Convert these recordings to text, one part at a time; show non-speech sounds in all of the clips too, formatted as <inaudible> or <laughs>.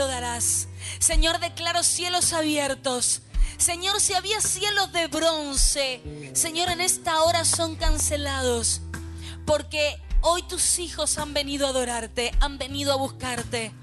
lo darás. Señor, declaro cielos abiertos. Señor, si había cielos de bronce, Señor, en esta hora son cancelados. Porque hoy tus hijos han venido a adorarte, han venido a buscarte.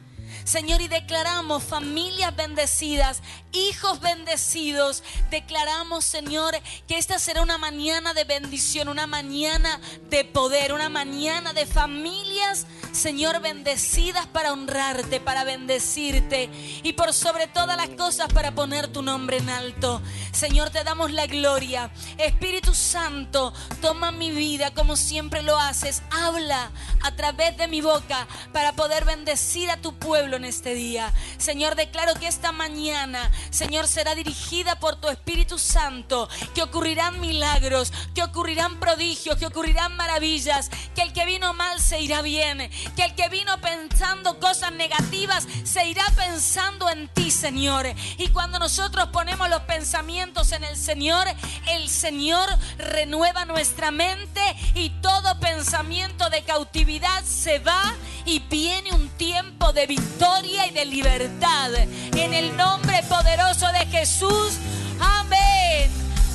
Señor, y declaramos familias bendecidas, hijos bendecidos. Declaramos, Señor, que esta será una mañana de bendición, una mañana de poder, una mañana de familias, Señor, bendecidas para honrarte, para bendecirte y por sobre todas las cosas para poner tu nombre en alto. Señor, te damos la gloria. Espíritu Santo, toma mi vida como siempre lo haces. Habla a través de mi boca para poder bendecir a tu pueblo en este día. Señor, declaro que esta mañana, Señor, será dirigida por tu Espíritu Santo, que ocurrirán milagros, que ocurrirán prodigios, que ocurrirán maravillas, que el que vino mal se irá bien, que el que vino pensando cosas negativas se irá pensando en ti, Señor. Y cuando nosotros ponemos los pensamientos en el Señor, el Señor renueva nuestra mente y todo pensamiento de cautividad se va y viene un tiempo de victoria y de libertad. En el nombre poderoso de Jesús. Amén.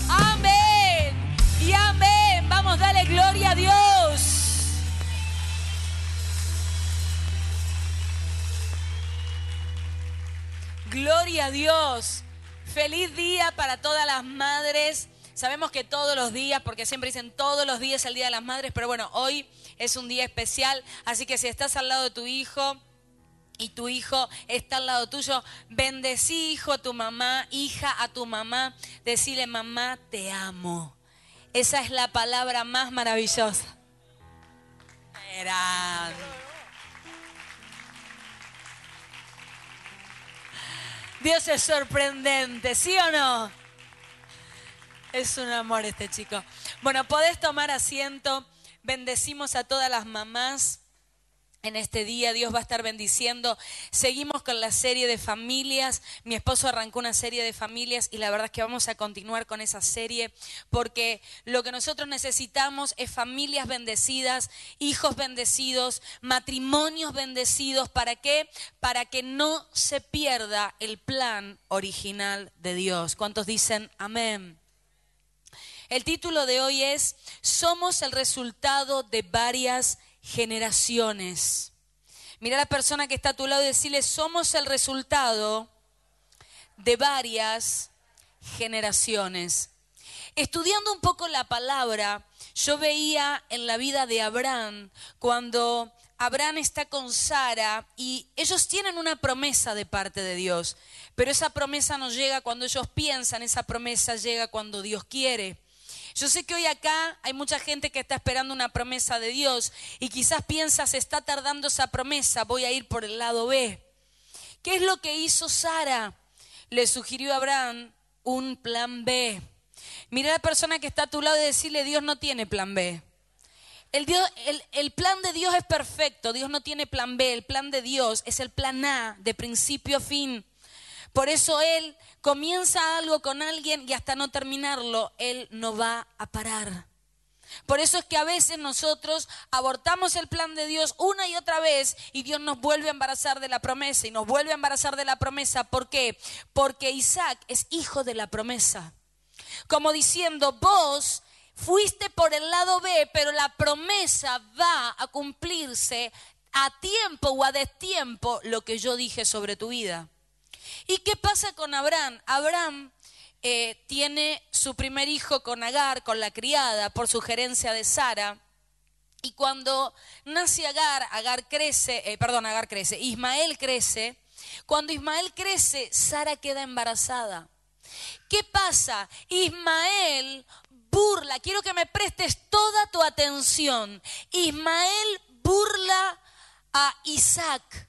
Amén. Y amén. Vamos, dale gloria a Dios. Gloria a Dios. Feliz día para todas las madres. Sabemos que todos los días, porque siempre dicen todos los días el Día de las Madres, pero bueno, hoy es un día especial, así que si estás al lado de tu hijo, y tu hijo está al lado tuyo, bendecí hijo a tu mamá, hija a tu mamá, decile mamá, te amo. Esa es la palabra más maravillosa. Dios es sorprendente, ¿sí o no? Es un amor este chico. Bueno, podés tomar asiento. Bendecimos a todas las mamás. En este día Dios va a estar bendiciendo. Seguimos con la serie de familias. Mi esposo arrancó una serie de familias y la verdad es que vamos a continuar con esa serie porque lo que nosotros necesitamos es familias bendecidas, hijos bendecidos, matrimonios bendecidos. ¿Para qué? Para que no se pierda el plan original de Dios. ¿Cuántos dicen amén? El título de hoy es Somos el resultado de varias. Mira a la persona que está a tu lado y decirle, somos el resultado de varias generaciones. Estudiando un poco la palabra, yo veía en la vida de Abraham cuando Abraham está con Sara y ellos tienen una promesa de parte de Dios, pero esa promesa no llega cuando ellos piensan, esa promesa llega cuando Dios quiere. Yo sé que hoy acá hay mucha gente que está esperando una promesa de Dios y quizás piensas, está tardando esa promesa, voy a ir por el lado B. ¿Qué es lo que hizo Sara? Le sugirió a Abraham un plan B. Mira a la persona que está a tu lado y decirle, Dios no tiene plan B. El, plan de Dios es perfecto, Dios no tiene plan B, el plan de Dios es el plan A, de principio a fin. Por eso Él comienza algo con alguien y hasta no terminarlo, Él no va a parar. Por eso es que a veces nosotros abortamos el plan de Dios una y otra vez y Dios nos vuelve a embarazar de la promesa y nos vuelve a embarazar de la promesa. ¿Por qué? Porque Isaac es hijo de la promesa. Como diciendo, vos fuiste por el lado B, pero la promesa va a cumplirse a tiempo o a destiempo lo que yo dije sobre tu vida. ¿Y qué pasa con Abraham? Abraham eh, tiene su primer hijo con Agar, con la criada, por sugerencia de Sara. Y cuando nace Agar, Agar crece, eh, perdón, Agar crece, Ismael crece. Cuando Ismael crece, Sara queda embarazada. ¿Qué pasa? Ismael burla, quiero que me prestes toda tu atención. Ismael burla a Isaac.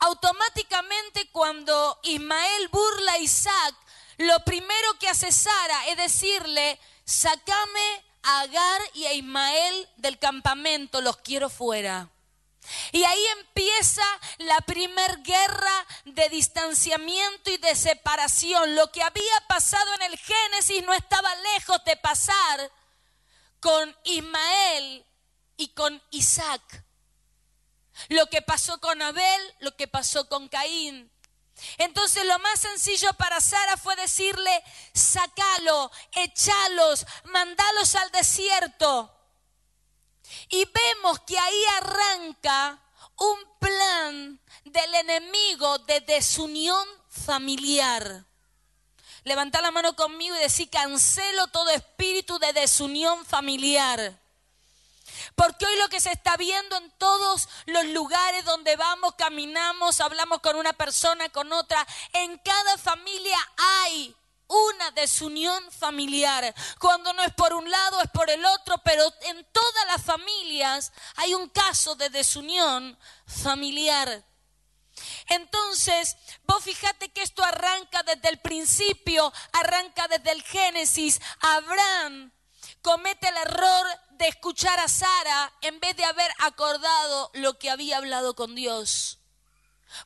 Automáticamente cuando Ismael burla a Isaac, lo primero que hace Sara es decirle, sacame a Agar y a Ismael del campamento, los quiero fuera. Y ahí empieza la primer guerra de distanciamiento y de separación. Lo que había pasado en el Génesis no estaba lejos de pasar con Ismael y con Isaac. Lo que pasó con Abel, lo que pasó con Caín. Entonces lo más sencillo para Sara fue decirle, sacalo, echalos, mandalos al desierto. Y vemos que ahí arranca un plan del enemigo de desunión familiar. Levanta la mano conmigo y decir, cancelo todo espíritu de desunión familiar. Porque hoy lo que se está viendo en todos los lugares donde vamos, caminamos, hablamos con una persona, con otra, en cada familia hay una desunión familiar. Cuando no es por un lado, es por el otro, pero en todas las familias hay un caso de desunión familiar. Entonces, vos fíjate que esto arranca desde el principio, arranca desde el Génesis. Abraham comete el error de escuchar a Sara en vez de haber acordado lo que había hablado con Dios.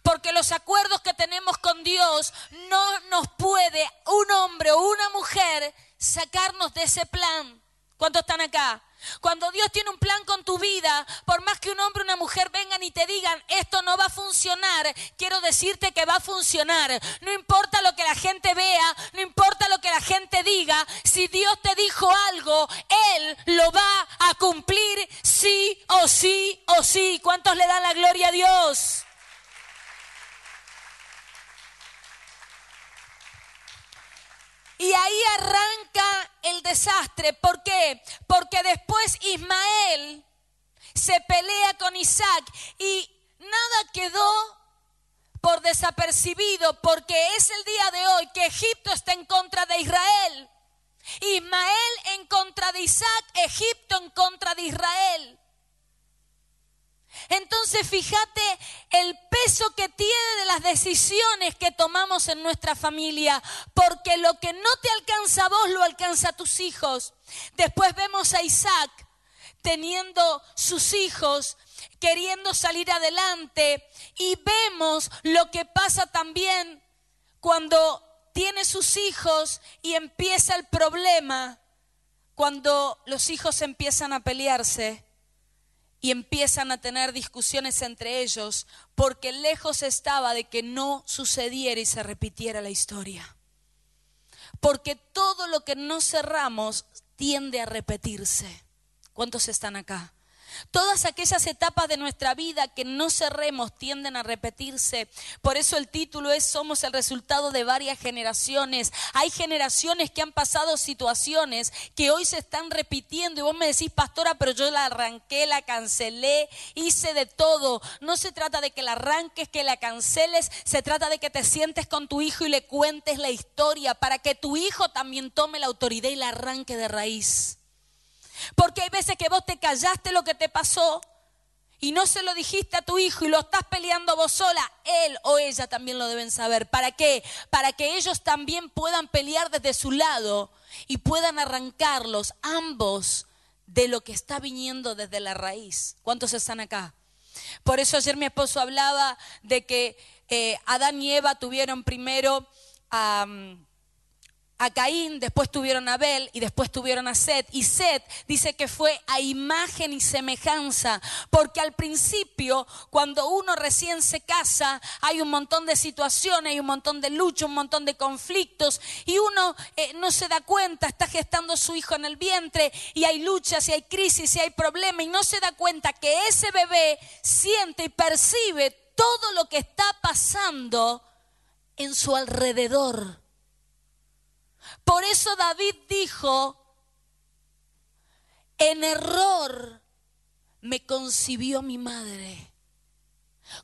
Porque los acuerdos que tenemos con Dios no nos puede un hombre o una mujer sacarnos de ese plan. ¿Cuántos están acá? Cuando Dios tiene un plan con tu vida, por más que un hombre o una mujer vengan y te digan, esto no va a funcionar, quiero decirte que va a funcionar. No importa lo que la gente vea, no importa lo que la gente diga, si Dios te dijo algo, Él lo va a cumplir sí o sí o sí. ¿Cuántos le dan la gloria a Dios? Y ahí arranca el desastre. ¿Por qué? Porque después Ismael se pelea con Isaac y nada quedó por desapercibido porque es el día de hoy que Egipto está en contra de Israel. Ismael en contra de Isaac, Egipto en contra de Israel. Entonces fíjate el peso que tiene de las decisiones que tomamos en nuestra familia, porque lo que no te alcanza a vos lo alcanza a tus hijos. Después vemos a Isaac teniendo sus hijos, queriendo salir adelante, y vemos lo que pasa también cuando tiene sus hijos y empieza el problema, cuando los hijos empiezan a pelearse y empiezan a tener discusiones entre ellos porque lejos estaba de que no sucediera y se repitiera la historia. Porque todo lo que no cerramos tiende a repetirse. ¿Cuántos están acá? Todas aquellas etapas de nuestra vida que no cerremos tienden a repetirse. Por eso el título es Somos el resultado de varias generaciones. Hay generaciones que han pasado situaciones que hoy se están repitiendo y vos me decís, pastora, pero yo la arranqué, la cancelé, hice de todo. No se trata de que la arranques, que la canceles, se trata de que te sientes con tu hijo y le cuentes la historia para que tu hijo también tome la autoridad y la arranque de raíz. Porque hay veces que vos te callaste lo que te pasó y no se lo dijiste a tu hijo y lo estás peleando vos sola, él o ella también lo deben saber. ¿Para qué? Para que ellos también puedan pelear desde su lado y puedan arrancarlos ambos de lo que está viniendo desde la raíz. ¿Cuántos están acá? Por eso ayer mi esposo hablaba de que eh, Adán y Eva tuvieron primero a Caín, después tuvieron a Abel y después tuvieron a Seth. Y Seth dice que fue a imagen y semejanza, porque al principio, cuando uno recién se casa, hay un montón de situaciones, hay un montón de lucha, un montón de conflictos, y uno eh, no se da cuenta, está gestando su hijo en el vientre, y hay luchas, y hay crisis, y hay problemas, y no se da cuenta que ese bebé siente y percibe todo lo que está pasando en su alrededor. Por eso David dijo, en error me concibió mi madre.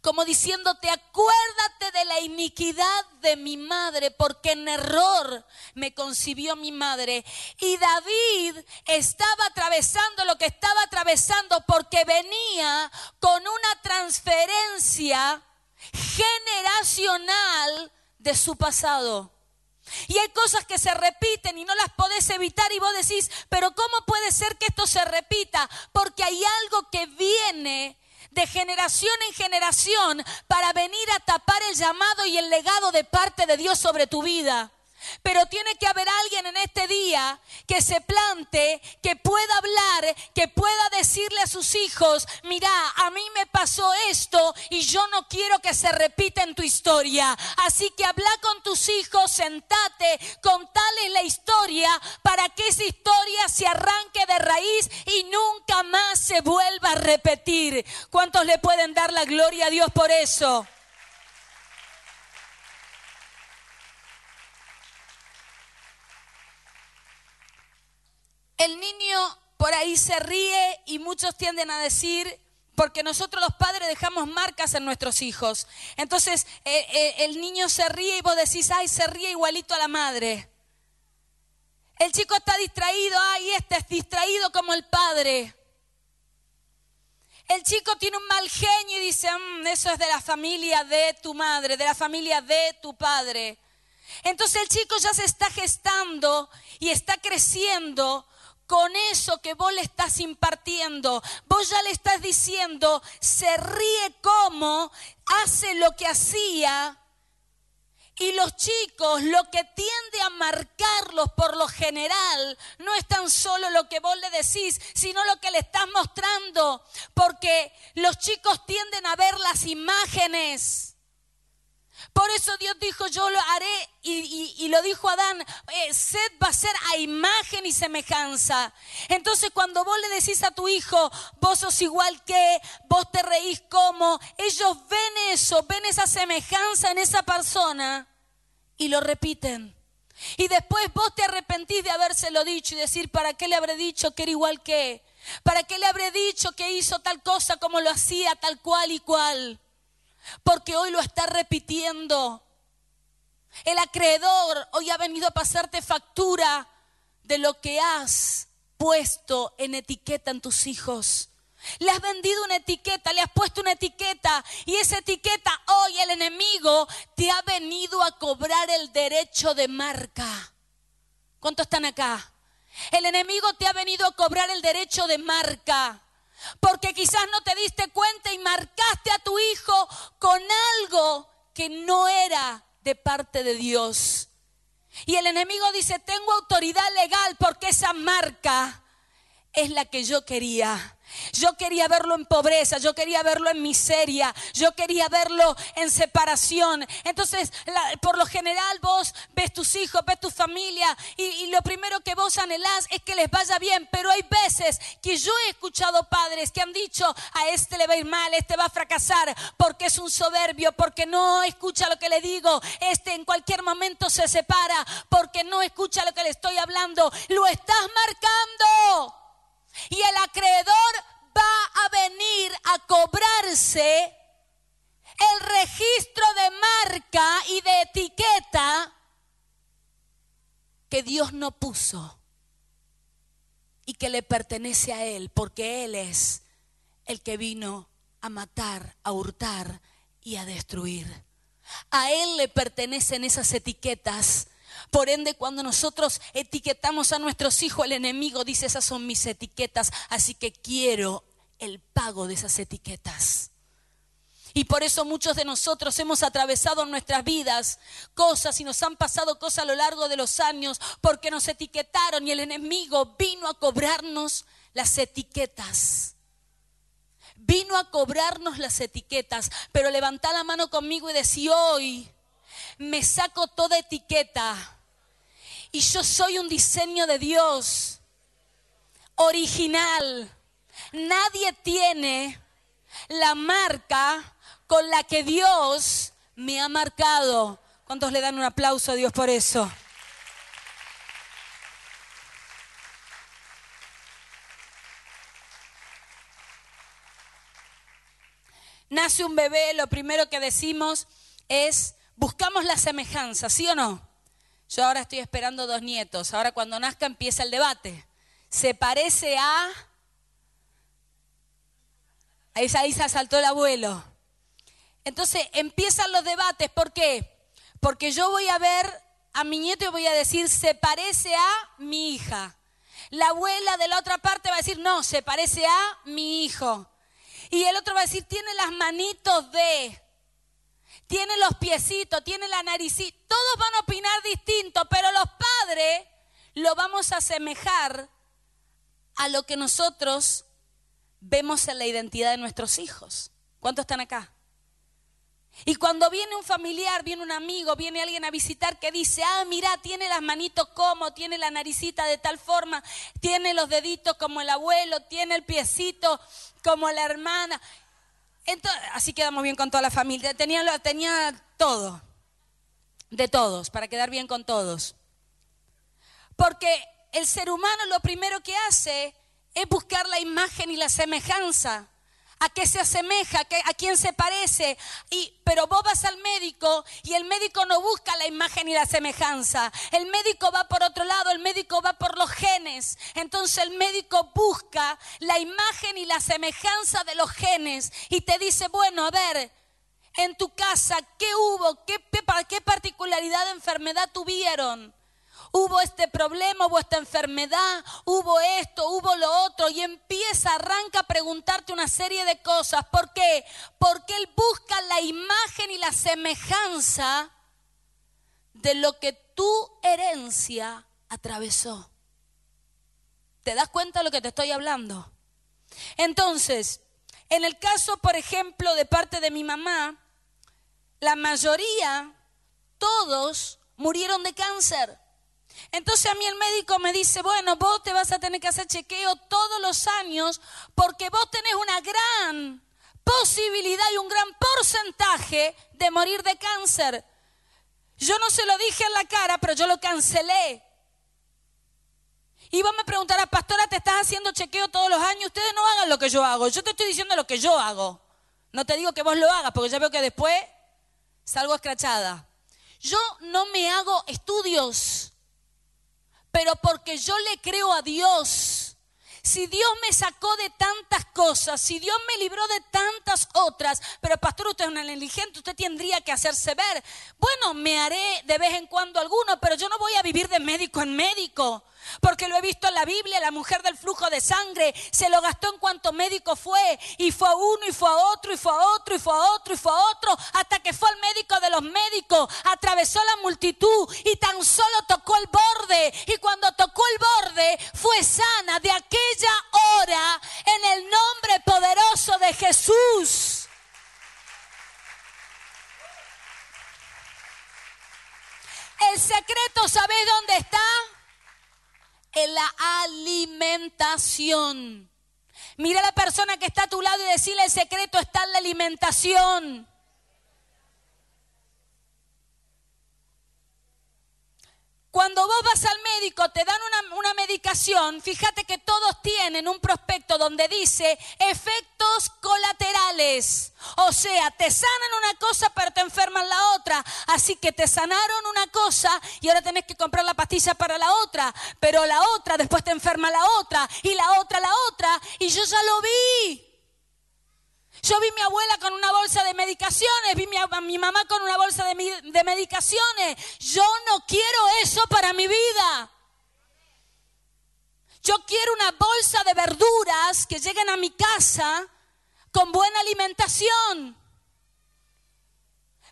Como diciéndote, acuérdate de la iniquidad de mi madre, porque en error me concibió mi madre. Y David estaba atravesando lo que estaba atravesando porque venía con una transferencia generacional de su pasado. Y hay cosas que se repiten y no las podés evitar y vos decís, pero ¿cómo puede ser que esto se repita? Porque hay algo que viene de generación en generación para venir a tapar el llamado y el legado de parte de Dios sobre tu vida. Pero tiene que haber alguien en este día que se plante, que pueda hablar, que pueda decirle a sus hijos, mira, a mí me pasó esto y yo no quiero que se repita en tu historia. Así que habla con tus hijos, sentate, contales la historia para que esa historia se arranque de raíz y nunca más se vuelva a repetir. ¿Cuántos le pueden dar la gloria a Dios por eso? El niño por ahí se ríe y muchos tienden a decir, porque nosotros los padres dejamos marcas en nuestros hijos. Entonces eh, eh, el niño se ríe y vos decís, ay, se ríe igualito a la madre. El chico está distraído, ay, este es distraído como el padre. El chico tiene un mal genio y dice, mm, eso es de la familia de tu madre, de la familia de tu padre. Entonces el chico ya se está gestando y está creciendo con eso que vos le estás impartiendo. Vos ya le estás diciendo, se ríe como, hace lo que hacía. Y los chicos, lo que tiende a marcarlos por lo general, no es tan solo lo que vos le decís, sino lo que le estás mostrando. Porque los chicos tienden a ver las imágenes. Por eso Dios dijo, yo lo haré, y, lo dijo Adán, eh, sed va a ser a imagen y semejanza. Entonces cuando vos le decís a tu hijo, vos sos igual que, vos te reís como, ellos ven eso, ven esa semejanza en esa persona y lo repiten. Y después vos te arrepentís de habérselo dicho y decir, ¿para qué le habré dicho que era igual que? ¿Para qué le habré dicho que hizo tal cosa como lo hacía, tal cual y cual? Porque hoy lo está repitiendo. El acreedor hoy ha venido a pasarte factura de lo que has puesto en etiqueta en tus hijos. Le has vendido una etiqueta, le has puesto una etiqueta y esa etiqueta hoy el enemigo te ha venido a cobrar el derecho de marca. ¿Cuántos están acá? El enemigo te ha venido a cobrar el derecho de marca. Porque quizás no te diste cuenta y marcaste a tu hijo con algo que no era de parte de Dios. Y el enemigo dice, tengo autoridad legal porque esa marca es la que yo quería. Yo quería verlo en pobreza, yo quería verlo en miseria, yo quería verlo en separación. Entonces, por lo general vos ves tus hijos, ves tu familia y, lo primero que vos anhelás es que les vaya bien. Pero hay veces que yo he escuchado padres que han dicho, a este le va a ir mal, este va a fracasar porque es un soberbio, porque no escucha lo que le digo, este en cualquier momento se separa porque no escucha lo que le estoy hablando. Lo estás marcando. Y el acreedor va a venir a cobrarse el registro de marca y de etiqueta que Dios no puso y que le pertenece a Él, porque Él es el que vino a matar, a hurtar y a destruir. A Él le pertenecen esas etiquetas por ende, cuando nosotros etiquetamos a nuestros hijos, el enemigo dice, esas son mis etiquetas, así que quiero el pago de esas etiquetas. Y por eso muchos de nosotros hemos atravesado en nuestras vidas cosas y nos han pasado cosas a lo largo de los años porque nos etiquetaron y el enemigo vino a cobrarnos las etiquetas. Vino a cobrarnos las etiquetas, pero levanta la mano conmigo y decía, hoy me saco toda etiqueta y yo soy un diseño de Dios, original. Nadie tiene la marca con la que Dios me ha marcado. ¿Cuántos le dan un aplauso a Dios por eso? Nace un bebé, lo primero que decimos es, buscamos la semejanza, ¿sí o no? Yo ahora estoy esperando dos nietos. Ahora cuando nazca empieza el debate. ¿Se parece a... Ahí, ahí se saltó el abuelo. Entonces empiezan los debates. ¿Por qué? Porque yo voy a ver a mi nieto y voy a decir, se parece a mi hija. La abuela de la otra parte va a decir, no, se parece a mi hijo. Y el otro va a decir, tiene las manitos de, tiene los piecitos, tiene la naricita. Todos van a opinar distinto, pero los padres lo vamos a asemejar a lo que nosotros vemos en la identidad de nuestros hijos. ¿Cuántos están acá? Y cuando viene un familiar, viene un amigo, viene alguien a visitar que dice, ah, mira, tiene las manitos como, tiene la naricita de tal forma, tiene los deditos como el abuelo, tiene el piecito como la hermana. Entonces, así quedamos bien con toda la familia. Tenía, todo, de todos, para quedar bien con todos. Porque el ser humano lo primero que hace es buscar la imagen y la semejanza a qué se asemeja, a quién se parece. Y, pero vos vas al médico y el médico no busca la imagen y la semejanza. El médico va por otro lado, el médico va por Entonces el médico busca la imagen y la semejanza de los genes y te dice, bueno, a ver, en tu casa, ¿qué hubo? ¿Qué, qué particularidad de enfermedad tuvieron? hubo este problema, hubo esta enfermedad, hubo esto, hubo lo otro, y empieza, arranca a preguntarte una serie de cosas. ¿Por qué? Porque Él busca la imagen y la semejanza de lo que tu herencia atravesó. ¿Te das cuenta de lo que te estoy hablando? Entonces, en el caso, por ejemplo, de parte de mi mamá, la mayoría, todos murieron de cáncer. Entonces a mí el médico me dice, bueno, vos te vas a tener que hacer chequeo todos los años porque vos tenés una gran posibilidad y un gran porcentaje de morir de cáncer. Yo no se lo dije en la cara, pero yo lo cancelé. Y vos me preguntarás, pastora, ¿te estás haciendo chequeo todos los años? Ustedes no hagan lo que yo hago. Yo te estoy diciendo lo que yo hago. No te digo que vos lo hagas, porque ya veo que después salgo escrachada. Yo no me hago estudios pero porque yo le creo a Dios. Si Dios me sacó de tantas cosas, si Dios me libró de tantas otras, pero pastor, usted es una negligente, usted tendría que hacerse ver. Bueno, me haré de vez en cuando alguno, pero yo no voy a vivir de médico en médico. Porque lo he visto en la Biblia, la mujer del flujo de sangre se lo gastó en cuanto médico fue. Y fue a uno, y fue a otro, y fue a otro, y fue a otro, y fue a otro, hasta que fue al médico de los médicos. Atravesó la multitud y tan solo tocó el borde. Y cuando tocó el borde, fue sana de aquella hora en el nombre poderoso de Jesús. El secreto, ¿sabés dónde está? En la alimentación. Mira a la persona que está a tu lado y decirle el secreto está en la alimentación. Cuando vos vas al médico, te dan una, medicación, fíjate que todos tienen un prospecto donde dice efectos colaterales. O sea, te sanan una cosa pero te enferman la otra. Así que te sanaron una cosa y ahora tenés que comprar la pastilla para la otra. Pero la otra después te enferma la otra y la otra la otra. Y yo ya lo vi. Yo vi a mi abuela con una bolsa de medicaciones, vi a mi mamá con una bolsa de, de medicaciones. Yo no quiero eso para mi vida. Yo quiero una bolsa de verduras que lleguen a mi casa con buena alimentación.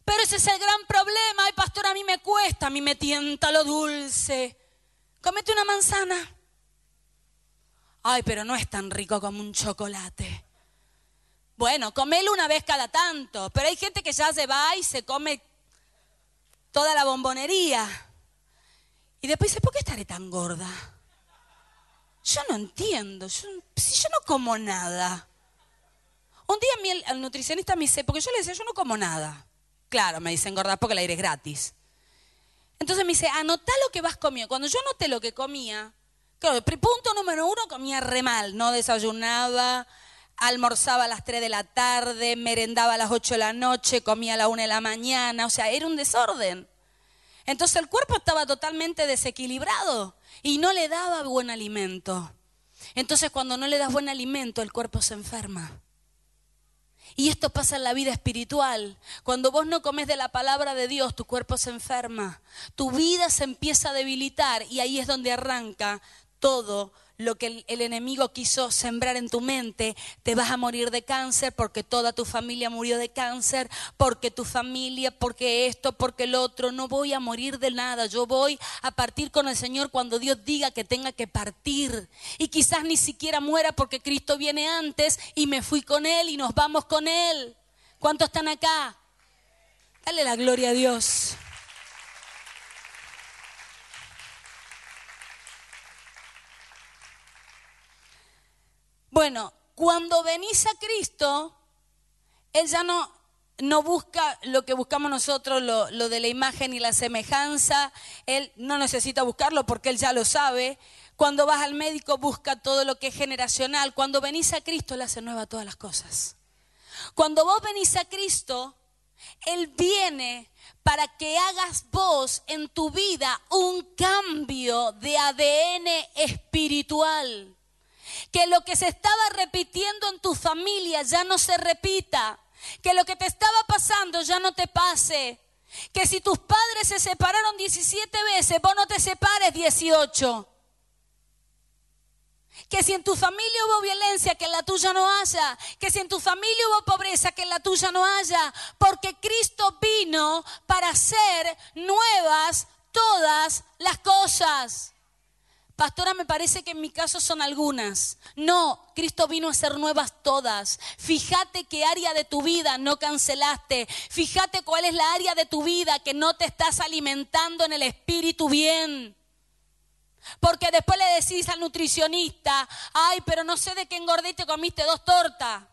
Pero ese es el gran problema. Ay, pastor, a mí me cuesta, a mí me tienta lo dulce. Comete una manzana. Ay, pero no es tan rico como un chocolate. Bueno, comelo una vez cada tanto, pero hay gente que ya se va y se come toda la bombonería. Y después dice, ¿por qué estaré tan gorda? Yo no entiendo, yo, si yo no como nada. Un día el, nutricionista me dice, porque yo le decía, yo no como nada. Claro, me dicen gorda porque el aire es gratis. Entonces me dice, anotá lo que vas comiendo. Cuando yo anoté lo que comía, claro, punto número uno, comía re mal, no desayunaba, almorzaba a las 3 de la tarde, merendaba a las 8 de la noche, comía a la 1 de la mañana, o sea, era un desorden. Entonces el cuerpo estaba totalmente desequilibrado y no le daba buen alimento. Entonces cuando no le das buen alimento, el cuerpo se enferma. Y esto pasa en la vida espiritual. Cuando vos no comes de la palabra de Dios, tu cuerpo se enferma. Tu vida se empieza a debilitar y ahí es donde arranca todo lo que el, enemigo quiso sembrar en tu mente. Te vas a morir de cáncer porque toda tu familia murió de cáncer, porque tu familia, porque esto, porque el otro. No voy a morir de nada. Yo voy a partir con el Señor cuando Dios diga que tenga que partir. Y quizás ni siquiera muera porque Cristo viene antes y me fui con Él y nos vamos con Él. ¿Cuántos están acá? Dale la gloria a Dios. Bueno, cuando venís a Cristo, Él ya no, no busca lo que buscamos nosotros, lo, lo, de la imagen y la semejanza. Él no necesita buscarlo porque Él ya lo sabe. Cuando vas al médico, busca todo lo que es generacional. Cuando venís a Cristo, Él hace nueva todas las cosas. Cuando vos venís a Cristo, Él viene para que hagas vos en tu vida un cambio de ADN espiritual que lo que se estaba repitiendo en tu familia ya no se repita, que lo que te estaba pasando ya no te pase, que si tus padres se separaron 17 veces, vos no te separes 18. Que si en tu familia hubo violencia, que en la tuya no haya. Que si en tu familia hubo pobreza, que en la tuya no haya. Porque Cristo vino para hacer nuevas todas las cosas. Pastora, me parece que en mi caso son algunas. No, Cristo vino a hacer nuevas todas. Fíjate qué área de tu vida no cancelaste. Fíjate cuál es la área de tu vida que no te estás alimentando en el espíritu bien. Porque después le decís al nutricionista, ay, pero no sé de qué engordé y te comiste dos tortas.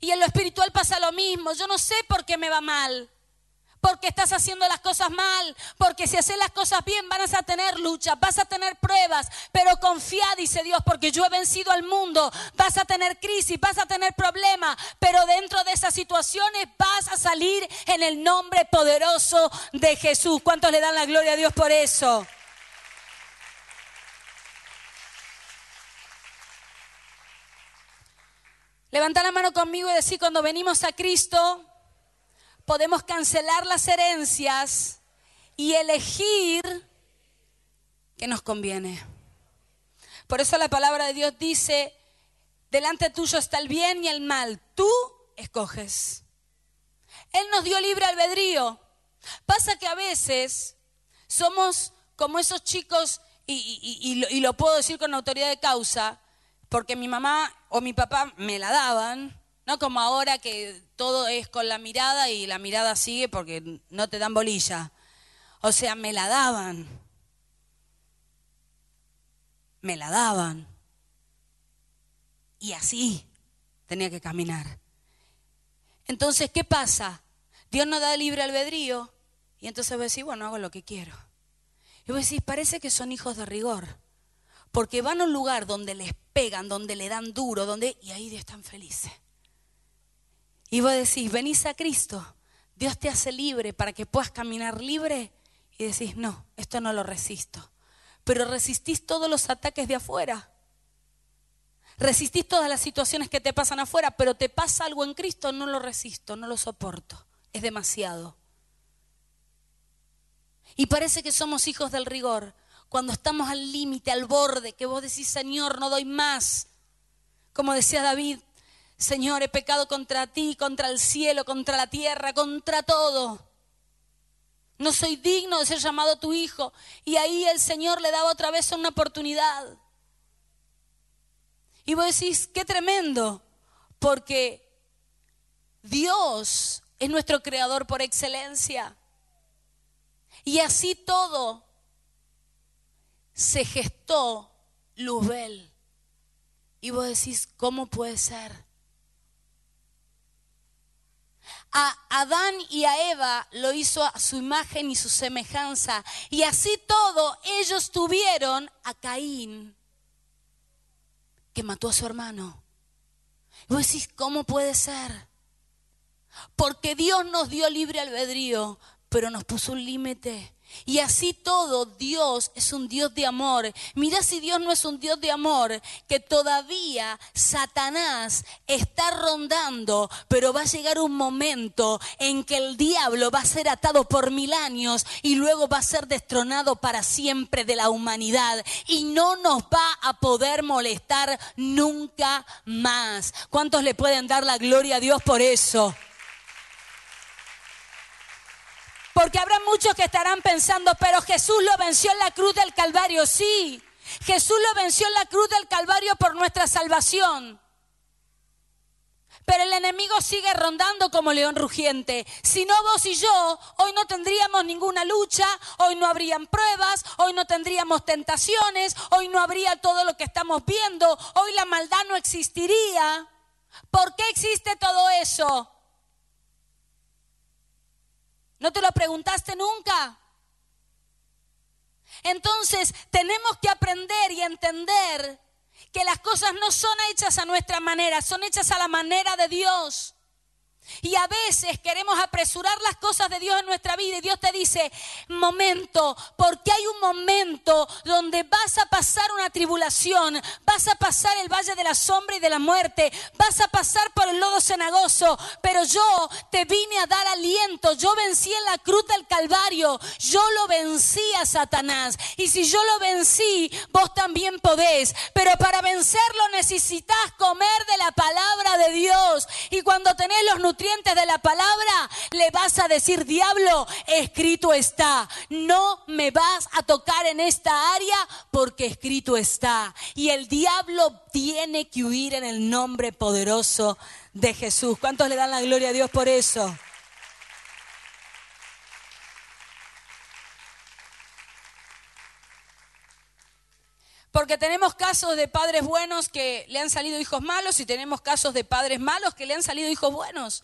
Y en lo espiritual pasa lo mismo. Yo no sé por qué me va mal porque estás haciendo las cosas mal, porque si haces las cosas bien vas a tener lucha, vas a tener pruebas, pero confía, dice Dios, porque yo he vencido al mundo, vas a tener crisis, vas a tener problemas, pero dentro de esas situaciones vas a salir en el nombre poderoso de Jesús. ¿Cuántos le dan la gloria a Dios por eso? Levanta la mano conmigo y decir, cuando venimos a Cristo, podemos cancelar las herencias y elegir que nos conviene. Por eso la palabra de Dios dice, delante tuyo está el bien y el mal, tú escoges. Él nos dio libre albedrío. Pasa que a veces somos como esos chicos, y, y, lo puedo decir con autoridad de causa, porque mi mamá o mi papá me la daban, no como ahora que todo es con la mirada y la mirada sigue porque no te dan bolilla. O sea, me la daban. Me la daban. Y así tenía que caminar. Entonces, ¿qué pasa? Dios nos da libre albedrío y entonces voy a decir, bueno, hago lo que quiero. Y voy a decir, parece que son hijos de rigor. Porque van a un lugar donde les pegan, donde le dan duro, donde y ahí están felices. Y vos decís, venís a Cristo, Dios te hace libre para que puedas caminar libre. Y decís, no, esto no lo resisto. Pero resistís todos los ataques de afuera. Resistís todas las situaciones que te pasan afuera, pero te pasa algo en Cristo, no lo resisto, no lo soporto. Es demasiado. Y parece que somos hijos del rigor. Cuando estamos al límite, al borde, que vos decís, Señor, no doy más. Como decía David, Señor, he pecado contra ti, contra el cielo, contra la tierra, contra todo. No soy digno de ser llamado tu hijo. Y ahí el Señor le daba otra vez una oportunidad. Y vos decís, qué tremendo, porque Dios es nuestro creador por excelencia. Y así todo se gestó Luzbel. Y vos decís, ¿cómo puede ser? A Adán y a Eva lo hizo a su imagen y su semejanza. Y así todo ellos tuvieron a Caín, que mató a su hermano. Y vos decís, ¿cómo puede ser? Porque Dios nos dio libre albedrío, pero nos puso un límite. Y así todo, Dios es un Dios de amor. Mira si Dios no es un Dios de amor, que todavía Satanás está rondando, pero va a llegar un momento en que el diablo va a ser atado por mil años y luego va a ser destronado para siempre de la humanidad y no nos va a poder molestar nunca más. ¿Cuántos le pueden dar la gloria a Dios por eso? Porque habrá muchos que estarán pensando, pero Jesús lo venció en la cruz del Calvario. Sí, Jesús lo venció en la cruz del Calvario por nuestra salvación. Pero el enemigo sigue rondando como león rugiente. Si no vos y yo, hoy no tendríamos ninguna lucha, hoy no habrían pruebas, hoy no tendríamos tentaciones, hoy no habría todo lo que estamos viendo, hoy la maldad no existiría. ¿Por qué existe todo eso? ¿No te lo preguntaste nunca? Entonces tenemos que aprender y entender que las cosas no son hechas a nuestra manera, son hechas a la manera de Dios. Y a veces queremos apresurar las cosas de Dios en nuestra vida y Dios te dice, momento, porque hay un momento donde vas a pasar una tribulación, vas a pasar el valle de la sombra y de la muerte, vas a pasar por el lodo cenagoso, pero yo te vine a dar aliento, yo vencí en la cruz del Calvario, yo lo vencí a Satanás. Y si yo lo vencí, vos también podés, pero para vencerlo necesitas comer de la palabra de Dios. Y cuando tenés los nutrientes, de la palabra, le vas a decir, diablo, escrito está, no me vas a tocar en esta área porque escrito está. Y el diablo tiene que huir en el nombre poderoso de Jesús. ¿Cuántos le dan la gloria a Dios por eso? Porque tenemos casos de padres buenos que le han salido hijos malos y tenemos casos de padres malos que le han salido hijos buenos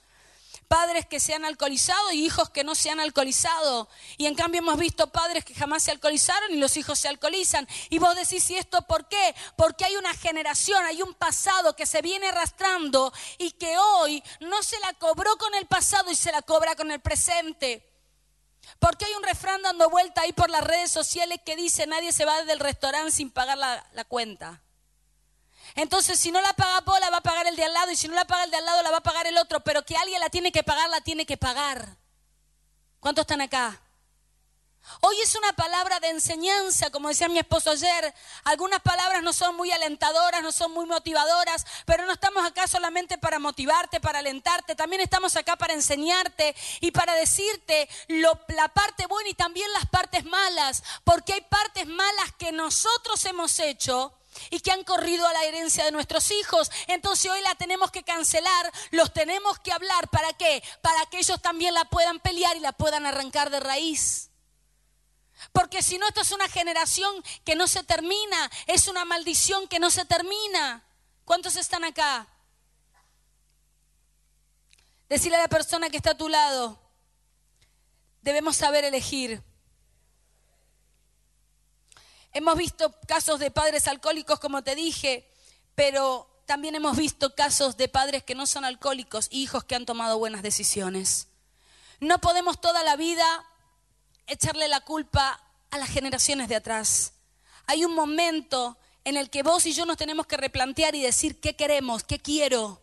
padres que se han alcoholizado y hijos que no se han alcoholizado. Y en cambio hemos visto padres que jamás se alcoholizaron y los hijos se alcoholizan. Y vos decís, ¿y esto por qué? Porque hay una generación, hay un pasado que se viene arrastrando y que hoy no se la cobró con el pasado y se la cobra con el presente. Porque hay un refrán dando vuelta ahí por las redes sociales que dice, nadie se va del restaurante sin pagar la, la cuenta. Entonces, si no la paga vos, la va a pagar el de al lado, y si no la paga el de al lado, la va a pagar el otro, pero que alguien la tiene que pagar, la tiene que pagar. ¿Cuántos están acá? Hoy es una palabra de enseñanza, como decía mi esposo ayer. Algunas palabras no son muy alentadoras, no son muy motivadoras, pero no estamos acá solamente para motivarte, para alentarte, también estamos acá para enseñarte y para decirte la parte buena y también las partes malas, porque hay partes malas que nosotros hemos hecho y que han corrido a la herencia de nuestros hijos. Entonces hoy la tenemos que cancelar, los tenemos que hablar. ¿Para qué? Para que ellos también la puedan pelear y la puedan arrancar de raíz. Porque si no, esto es una generación que no se termina, es una maldición que no se termina. ¿Cuántos están acá? Decirle a la persona que está a tu lado, debemos saber elegir. Hemos visto casos de padres alcohólicos, como te dije, pero también hemos visto casos de padres que no son alcohólicos, hijos que han tomado buenas decisiones. No podemos toda la vida echarle la culpa a las generaciones de atrás. Hay un momento en el que vos y yo nos tenemos que replantear y decir qué queremos, qué quiero.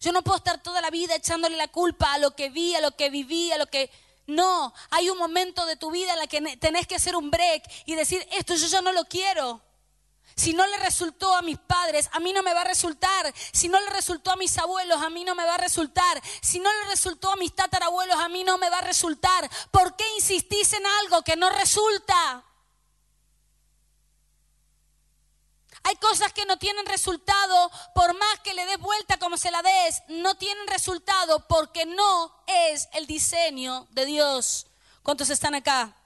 Yo no puedo estar toda la vida echándole la culpa a lo que vi, a lo que viví, a lo que no, hay un momento de tu vida en la que tenés que hacer un break y decir, esto yo ya no lo quiero. Si no le resultó a mis padres, a mí no me va a resultar. Si no le resultó a mis abuelos, a mí no me va a resultar. Si no le resultó a mis tatarabuelos, a mí no me va a resultar. ¿Por qué insistís en algo que no resulta? Hay cosas que no tienen resultado, por más que le des vuelta como se la des, no tienen resultado porque no es el diseño de Dios. ¿Cuántos están acá?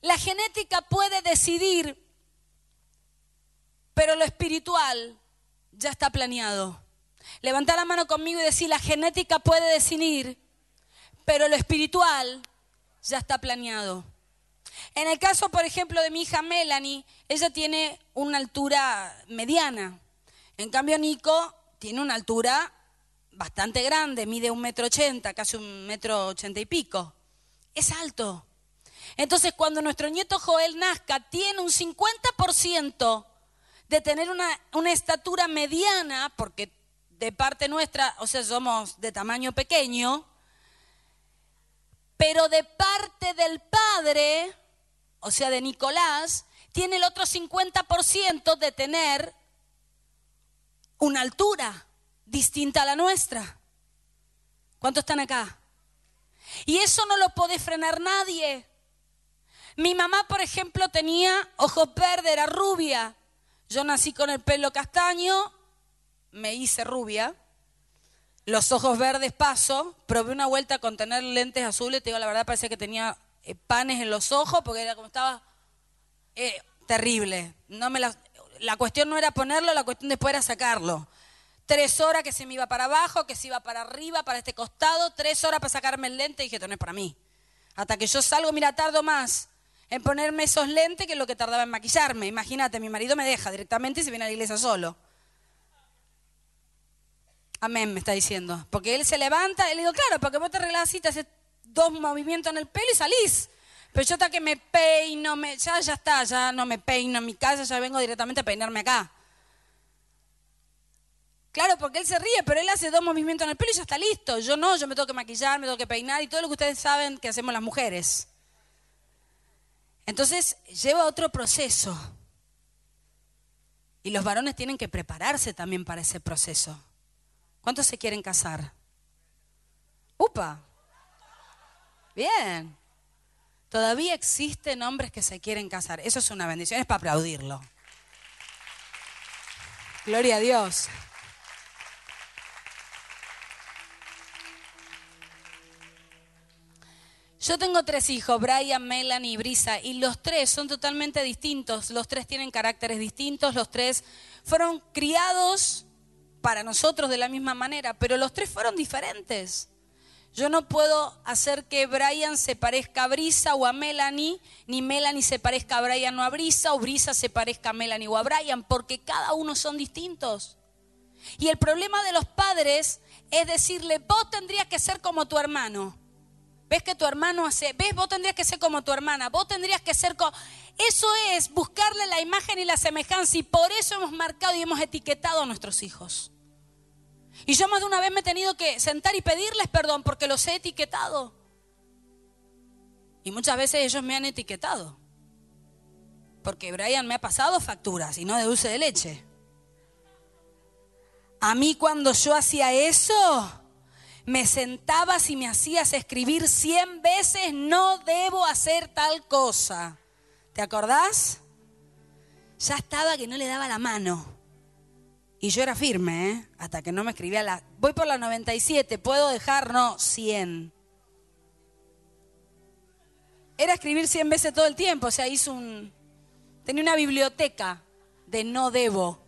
La genética puede decidir, pero lo espiritual ya está planeado. Levanta la mano conmigo y decir, la genética puede decidir, pero lo espiritual ya está planeado. En el caso, por ejemplo, de mi hija Melanie, ella tiene una altura mediana. En cambio, Nico tiene una altura bastante grande, mide un metro ochenta, casi un metro ochenta y pico. es alto. Entonces, cuando nuestro nieto Joel nazca, tiene un 50% de tener una, estatura mediana, porque de parte nuestra, o sea, somos de tamaño pequeño, pero de parte del padre, o sea, de Nicolás, tiene el otro 50% de tener una altura distinta a la nuestra. ¿Cuántos están acá? Y eso no lo puede frenar nadie. Mi mamá, por ejemplo, tenía ojos verdes, era rubia. Yo nací con el pelo castaño, me hice rubia. Los ojos verdes paso, probé una vuelta con tener lentes azules, te digo la verdad, parecía que tenía eh, panes en los ojos porque era como estaba eh, terrible. No me la, la cuestión no era ponerlo, la cuestión después era sacarlo. Tres horas que se me iba para abajo, que se iba para arriba, para este costado, tres horas para sacarme el lente y dije, esto no es para mí. Hasta que yo salgo, mira, tardo más en ponerme esos lentes que lo que tardaba en maquillarme. Imagínate, mi marido me deja directamente y se viene a la iglesia solo. Amén, me está diciendo. Porque él se levanta y le digo, claro, porque vos te arreglás así, te haces dos movimientos en el pelo y salís. Pero yo hasta que me peino, me, ya, ya está, ya no me peino en mi casa, ya vengo directamente a peinarme acá. Claro, porque él se ríe, pero él hace dos movimientos en el pelo y ya está listo. Yo no, yo me tengo que maquillar, me tengo que peinar y todo lo que ustedes saben que hacemos las mujeres. Entonces lleva otro proceso. Y los varones tienen que prepararse también para ese proceso. ¿Cuántos se quieren casar? ¡Upa! Bien. Todavía existen hombres que se quieren casar. Eso es una bendición, es para aplaudirlo. Gloria a Dios. Yo tengo tres hijos, Brian, Melanie y Brisa, y los tres son totalmente distintos, los tres tienen caracteres distintos, los tres fueron criados para nosotros de la misma manera, pero los tres fueron diferentes. Yo no puedo hacer que Brian se parezca a Brisa o a Melanie, ni Melanie se parezca a Brian o a Brisa, o Brisa se parezca a Melanie o a Brian, porque cada uno son distintos. Y el problema de los padres es decirle, vos tendrías que ser como tu hermano. ¿Ves que tu hermano hace? ¿Ves? Vos tendrías que ser como tu hermana. Vos tendrías que ser como... Eso es buscarle la imagen y la semejanza y por eso hemos marcado y hemos etiquetado a nuestros hijos. Y yo más de una vez me he tenido que sentar y pedirles perdón porque los he etiquetado. Y muchas veces ellos me han etiquetado. Porque Brian me ha pasado facturas y no de dulce de leche. A mí cuando yo hacía eso, me sentabas y me hacías escribir cien veces, no debo hacer tal cosa. ¿Te acordás? Ya estaba que no le daba la mano. Y yo era firme, ¿eh? Hasta que no me escribía la... Voy por la 97, ¿puedo dejar? No, 100. Era escribir 100 veces todo el tiempo, o sea, hizo un... Tenía una biblioteca de no debo.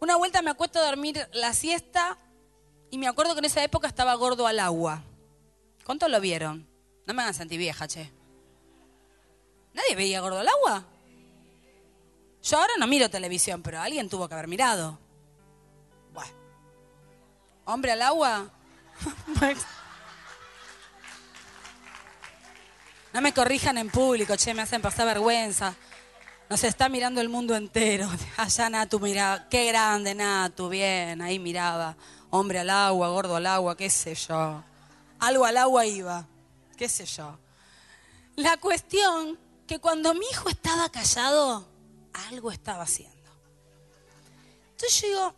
Una vuelta me acuesto a dormir la siesta y me acuerdo que en esa época estaba gordo al agua. ¿Cuántos lo vieron? No me hagan sentir vieja, che. ¿Nadie veía gordo al agua? Yo ahora no miro televisión, pero alguien tuvo que haber mirado. Bueno. ¿Hombre al agua? <laughs> no me corrijan en público, che, me hacen pasar vergüenza. Nos está mirando el mundo entero. <laughs> Allá Natu miraba, qué grande Natu, bien, ahí miraba hombre al agua, gordo al agua, qué sé yo. Algo al agua iba, qué sé yo. La cuestión que cuando mi hijo estaba callado, algo estaba haciendo. Entonces yo digo,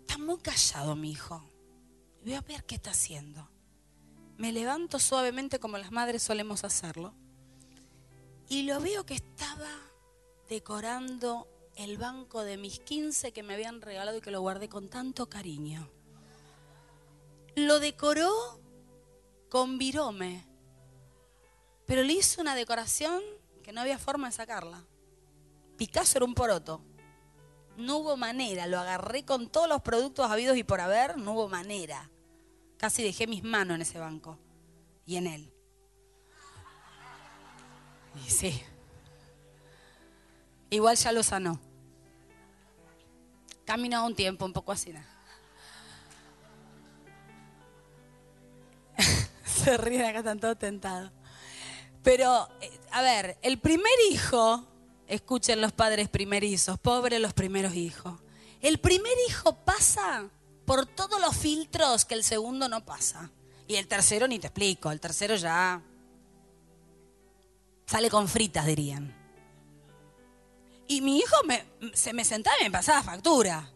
está muy callado mi hijo. Voy a ver qué está haciendo. Me levanto suavemente como las madres solemos hacerlo. Y lo veo que estaba decorando el banco de mis 15 que me habían regalado y que lo guardé con tanto cariño lo decoró con virome, pero le hizo una decoración que no había forma de sacarla. Picasso era un poroto. No hubo manera, lo agarré con todos los productos habidos y por haber, no hubo manera. Casi dejé mis manos en ese banco y en él. Y sí. Igual ya lo sanó. Caminó un tiempo, un poco así. <laughs> Se ríen acá, están todos tentados. Pero, eh, a ver, el primer hijo, escuchen los padres primerizos, pobres los primeros hijos. El primer hijo pasa por todos los filtros que el segundo no pasa. Y el tercero ni te explico, el tercero ya sale con fritas, dirían. Y mi hijo se me sentaba y me pasaba factura.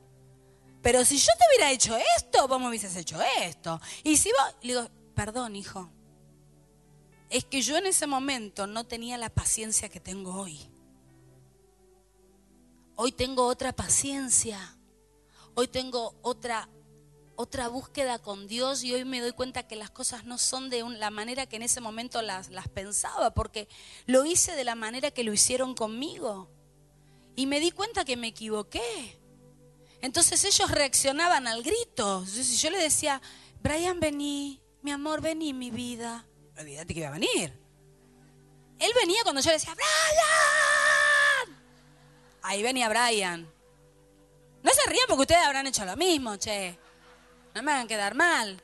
Pero si yo te hubiera hecho esto, vos me hubieses hecho esto. Y si vos, le digo, perdón, hijo. Es que yo en ese momento no tenía la paciencia que tengo hoy. Hoy tengo otra paciencia. Hoy tengo otra otra búsqueda con Dios y hoy me doy cuenta que las cosas no son de la manera que en ese momento las, las pensaba, porque lo hice de la manera que lo hicieron conmigo. Y me di cuenta que me equivoqué. Entonces ellos reaccionaban al grito. Si yo le decía, Brian, vení, mi amor, vení, mi vida. Olvídate que iba a venir. Él venía cuando yo le decía, Brian. Ahí venía Brian. No se rían porque ustedes habrán hecho lo mismo, che. No me hagan quedar mal.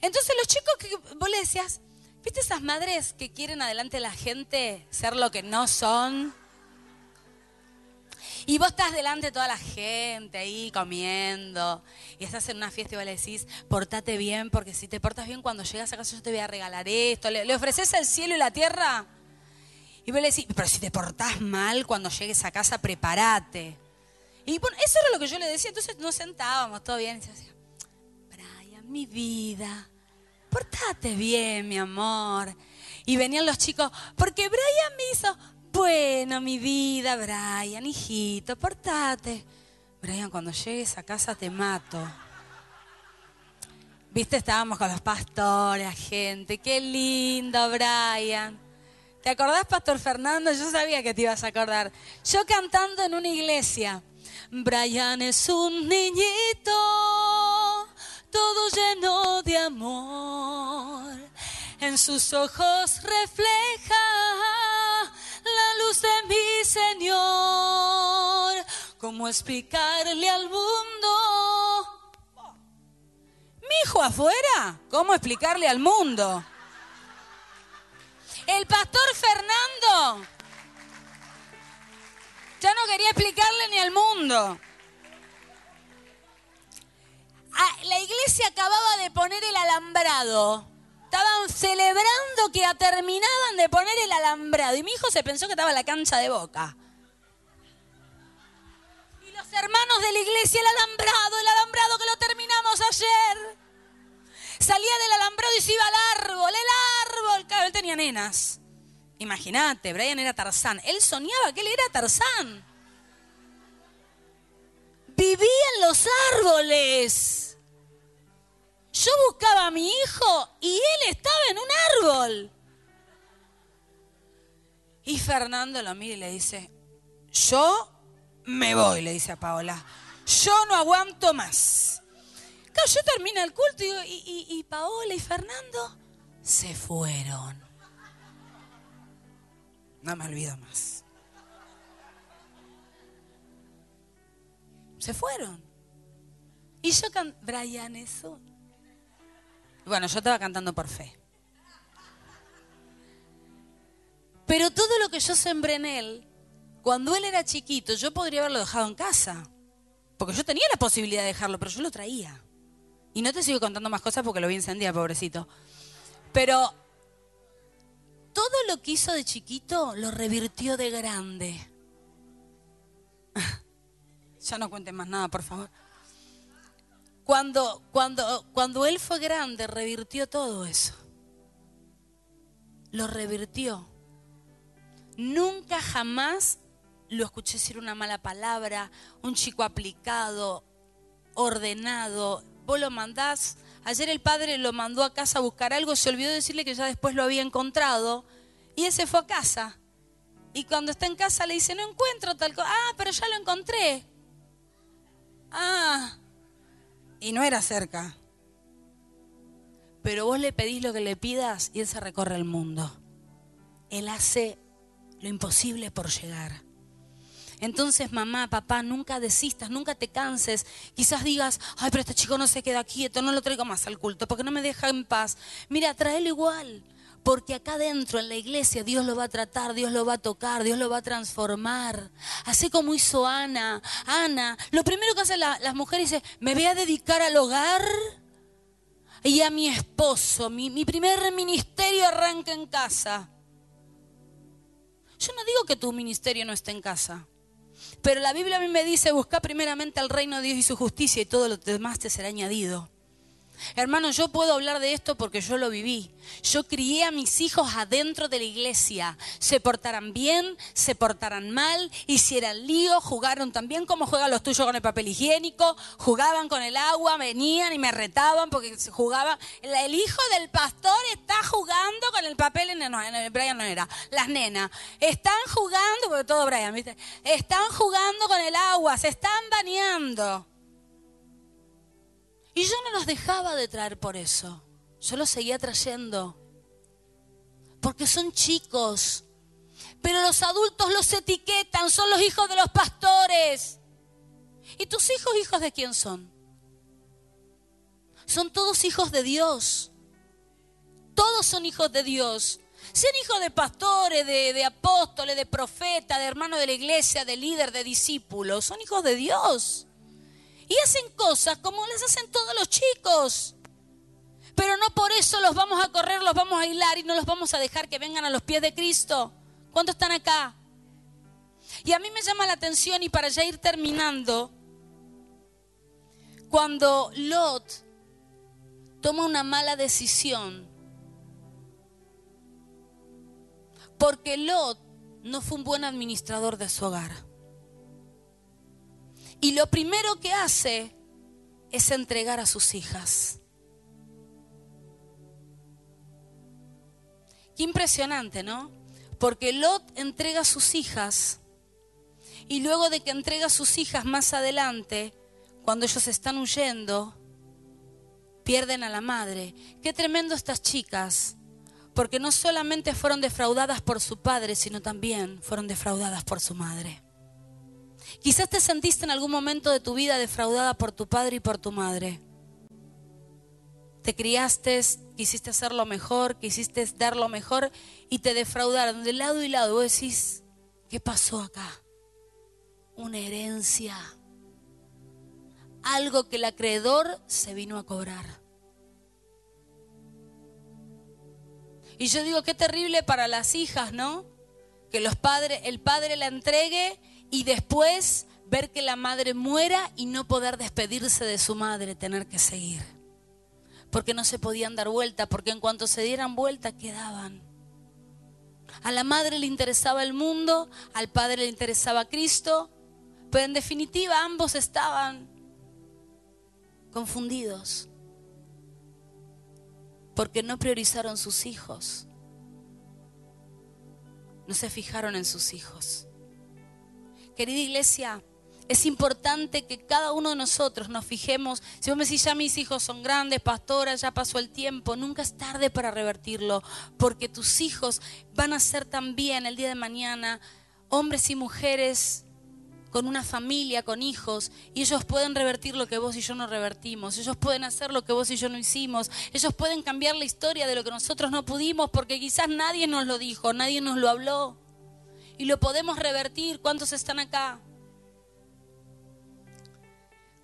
Entonces los chicos que vos le decías, ¿viste esas madres que quieren adelante a la gente ser lo que no son? Y vos estás delante de toda la gente ahí comiendo. Y estás en una fiesta y vos le decís, portate bien, porque si te portas bien cuando llegas a casa yo te voy a regalar esto. Le, ofreces el cielo y la tierra. Y vos le decís, pero si te portás mal cuando llegues a casa, prepárate. Y bueno, eso era lo que yo le decía. Entonces nos sentábamos, todo bien. Y decía, Brian, mi vida, portate bien, mi amor. Y venían los chicos, porque Brian me hizo, bueno, mi vida, Brian, hijito, portate. Brian, cuando llegues a casa te mato. Viste, estábamos con los pastores, gente. Qué lindo, Brian. ¿Te acordás, Pastor Fernando? Yo sabía que te ibas a acordar. Yo cantando en una iglesia. Brian es un niñito, todo lleno de amor. En sus ojos refleja la luz de mi Señor. ¿Cómo explicarle al mundo? Mi hijo afuera, ¿cómo explicarle al mundo? El pastor Fernando ya no quería explicarle ni al mundo. Ah, la iglesia acababa de poner el alambrado estaban celebrando que terminaban de poner el alambrado. Y mi hijo se pensó que estaba la cancha de boca. Y los hermanos de la iglesia, el alambrado, el alambrado que lo terminamos ayer. Salía del alambrado y se iba al árbol, el árbol. Claro, él tenía nenas. Imagínate, Brian era Tarzán. Él soñaba que él era Tarzán. Vivía en los árboles. Yo buscaba a mi hijo y él estaba en un árbol. Y Fernando lo mira y le dice, yo me voy, le dice a Paola. Yo no aguanto más. Claro, yo termino el culto y, digo, y Paola y Fernando se fueron. No me olvido más. Se fueron. Y yo, Brian, eso bueno, yo estaba cantando por fe. Pero todo lo que yo sembré en él, cuando él era chiquito, yo podría haberlo dejado en casa. Porque yo tenía la posibilidad de dejarlo, pero yo lo traía. Y no te sigo contando más cosas porque lo vi incendiar, pobrecito. Pero todo lo que hizo de chiquito lo revirtió de grande. <laughs> ya no cuenten más nada, por favor. Cuando, cuando, cuando él fue grande, revirtió todo eso. Lo revirtió. Nunca jamás lo escuché decir una mala palabra, un chico aplicado, ordenado. Vos lo mandás. Ayer el padre lo mandó a casa a buscar algo, se olvidó decirle que ya después lo había encontrado y ese fue a casa. Y cuando está en casa le dice, no encuentro tal cosa. Ah, pero ya lo encontré. Ah, y no era cerca. Pero vos le pedís lo que le pidas y Él se recorre el mundo. Él hace lo imposible por llegar. Entonces, mamá, papá, nunca desistas, nunca te canses. Quizás digas, ay, pero este chico no se queda quieto, no lo traigo más al culto, porque no me deja en paz. Mira, tráelo igual. Porque acá dentro, en la iglesia, Dios lo va a tratar, Dios lo va a tocar, Dios lo va a transformar. Así como hizo Ana. Ana, lo primero que hacen las mujeres es, me voy a dedicar al hogar y a mi esposo. Mi, mi primer ministerio arranca en casa. Yo no digo que tu ministerio no esté en casa. Pero la Biblia a mí me dice, busca primeramente al reino de Dios y su justicia y todo lo demás te será añadido. Hermano, yo puedo hablar de esto porque yo lo viví. Yo crié a mis hijos adentro de la iglesia. Se portarán bien, se portarán mal, hicieran lío, jugaron también como juegan los tuyos con el papel higiénico, jugaban con el agua, venían y me retaban porque se jugaban. El hijo del pastor está jugando con el papel, en, no, Brian no era, las nenas. Están jugando, porque todo Brian, ¿viste? Están jugando con el agua, se están bañando. Y yo no los dejaba de traer por eso. Yo los seguía trayendo. Porque son chicos. Pero los adultos los etiquetan, son los hijos de los pastores. ¿Y tus hijos hijos de quién son? Son todos hijos de Dios. Todos son hijos de Dios. Sean hijos de pastores, de, apóstoles, de profetas, de hermanos de la iglesia, de líder, de discípulos. Son hijos de Dios. Y hacen cosas como les hacen todos los chicos. Pero no por eso los vamos a correr, los vamos a hilar y no los vamos a dejar que vengan a los pies de Cristo. ¿Cuántos están acá? Y a mí me llama la atención y para ya ir terminando, cuando Lot toma una mala decisión, porque Lot no fue un buen administrador de su hogar. Y lo primero que hace es entregar a sus hijas. Qué impresionante, ¿no? Porque Lot entrega a sus hijas y luego de que entrega a sus hijas más adelante, cuando ellos están huyendo, pierden a la madre. Qué tremendo estas chicas, porque no solamente fueron defraudadas por su padre, sino también fueron defraudadas por su madre. Quizás te sentiste en algún momento de tu vida defraudada por tu padre y por tu madre. Te criaste, quisiste hacer lo mejor, quisiste dar lo mejor y te defraudaron de lado y lado. Vos decís, ¿qué pasó acá? Una herencia. Algo que el acreedor se vino a cobrar. Y yo digo, qué terrible para las hijas, ¿no? Que los padres, el padre la entregue y después ver que la madre muera y no poder despedirse de su madre, tener que seguir. Porque no se podían dar vuelta, porque en cuanto se dieran vuelta quedaban. A la madre le interesaba el mundo, al padre le interesaba Cristo, pero en definitiva ambos estaban confundidos porque no priorizaron sus hijos, no se fijaron en sus hijos. Querida iglesia, es importante que cada uno de nosotros nos fijemos. Si vos me decís, ya mis hijos son grandes, pastoras, ya pasó el tiempo, nunca es tarde para revertirlo, porque tus hijos van a ser también el día de mañana hombres y mujeres con una familia, con hijos, y ellos pueden revertir lo que vos y yo no revertimos, ellos pueden hacer lo que vos y yo no hicimos, ellos pueden cambiar la historia de lo que nosotros no pudimos, porque quizás nadie nos lo dijo, nadie nos lo habló y lo podemos revertir. ¿Cuántos están acá?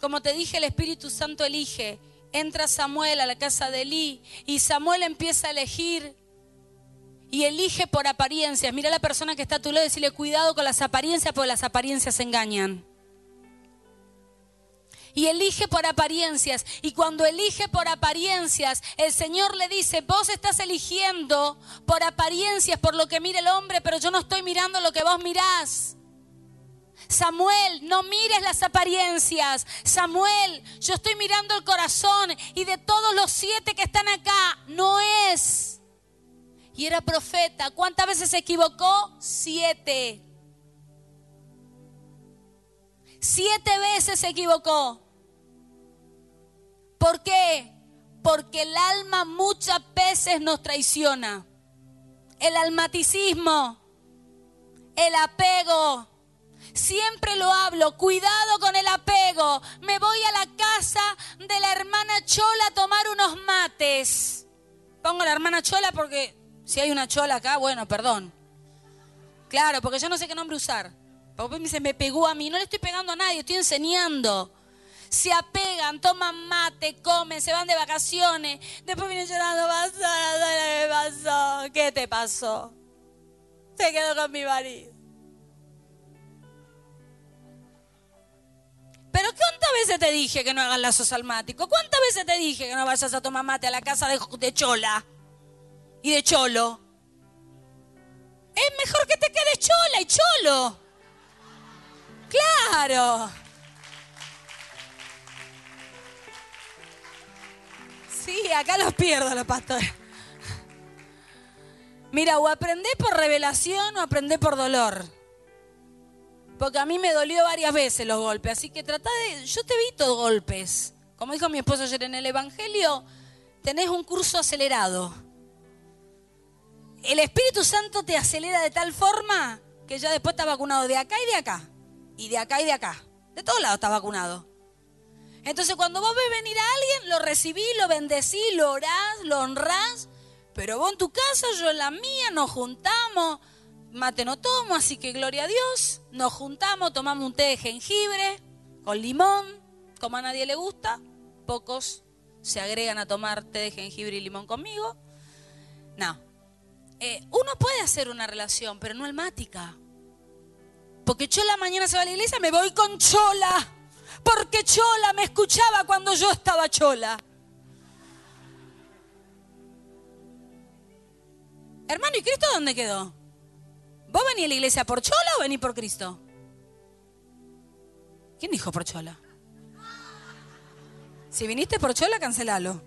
Como te dije, el Espíritu Santo elige. Entra Samuel a la casa de Elí y Samuel empieza a elegir y elige por apariencias. Mira a la persona que está a tu lado y decirle cuidado con las apariencias porque las apariencias engañan y elige por apariencias. Y cuando elige por apariencias, el Señor le dice, vos estás eligiendo por apariencias, por lo que mira el hombre, pero yo no estoy mirando lo que vos mirás. Samuel, no mires las apariencias. Samuel, yo estoy mirando el corazón y de todos los siete que están acá, no es. Y era profeta. ¿Cuántas veces se equivocó? Siete. Siete veces se equivocó. ¿Por qué? Porque el alma muchas veces nos traiciona. El almaticismo, el apego. Siempre lo hablo, cuidado con el apego. Me voy a la casa de la hermana Chola a tomar unos mates. Pongo la hermana Chola porque si hay una Chola acá, bueno, perdón. Claro, porque yo no sé qué nombre usar. Porque me dice, me pegó a mí. No le estoy pegando a nadie, estoy enseñando. Se apegan, toman mate, comen, se van de vacaciones. Después vienen llorando, pasó, ¿qué pasó? ¿Qué te pasó? Se quedó con mi marido. Pero ¿cuántas veces te dije que no hagas lazos salmáticos? ¿Cuántas veces te dije que no vayas a tomar mate a la casa de, Chola y de Cholo? Es mejor que te quedes Chola y Cholo. Claro. Sí, acá los pierdo los pastores. Mira, o aprendé por revelación o aprendé por dolor. Porque a mí me dolió varias veces los golpes. Así que trata de. Yo te evito golpes. Como dijo mi esposo ayer en el Evangelio, tenés un curso acelerado. El Espíritu Santo te acelera de tal forma que ya después está vacunado de acá y de acá. Y de acá y de acá. De todos lados está vacunado. Entonces cuando vos ves venir a alguien, lo recibí, lo bendecí, lo orás, lo honrás. Pero vos en tu casa, yo en la mía, nos juntamos mate no tomo, así que gloria a Dios. Nos juntamos, tomamos un té de jengibre con limón, como a nadie le gusta. Pocos se agregan a tomar té de jengibre y limón conmigo. No. Eh, uno puede hacer una relación, pero no almática. Porque Chola mañana se va a la iglesia, me voy con Chola. Porque Chola me escuchaba cuando yo estaba Chola. Hermano, ¿y Cristo dónde quedó? ¿Vos venís a la iglesia por chola o venís por Cristo? ¿Quién dijo por chola? Si viniste por chola, cancelalo.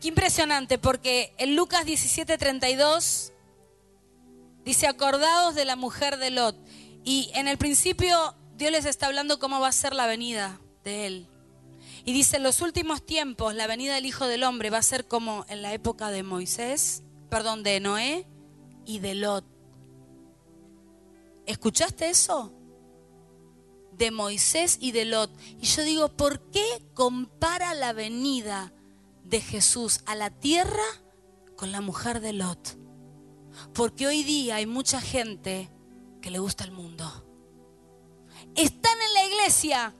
Qué impresionante, porque en Lucas 17:32 dice, acordados de la mujer de Lot. Y en el principio Dios les está hablando cómo va a ser la venida de Él. Y dice, en los últimos tiempos la venida del Hijo del Hombre va a ser como en la época de Moisés, perdón, de Noé y de Lot. ¿Escuchaste eso? De Moisés y de Lot. Y yo digo, ¿por qué compara la venida de Jesús a la tierra con la mujer de Lot? Porque hoy día hay mucha gente que le gusta el mundo. Están en la iglesia,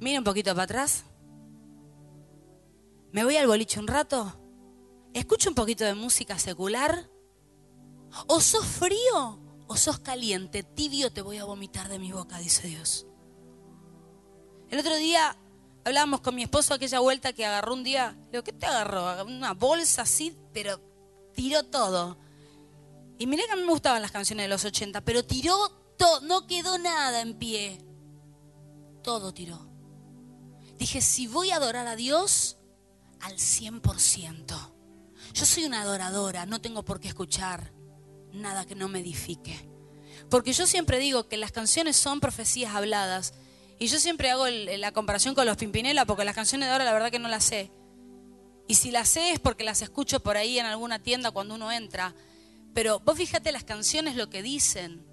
Mira un poquito para atrás. Me voy al boliche un rato. Escucho un poquito de música secular. O sos frío o sos caliente. Tibio te voy a vomitar de mi boca, dice Dios. El otro día hablábamos con mi esposo aquella vuelta que agarró un día. Le digo, ¿qué te agarró? Una bolsa así, pero tiró todo. Y miré que a mí me gustaban las canciones de los 80, pero tiró todo, no quedó nada en pie. Todo tiró. Dije, si voy a adorar a Dios, al 100%. Yo soy una adoradora, no tengo por qué escuchar nada que no me edifique. Porque yo siempre digo que las canciones son profecías habladas. Y yo siempre hago la comparación con los Pimpinela, porque las canciones de ahora la verdad que no las sé. Y si las sé es porque las escucho por ahí en alguna tienda cuando uno entra. Pero vos fíjate las canciones lo que dicen.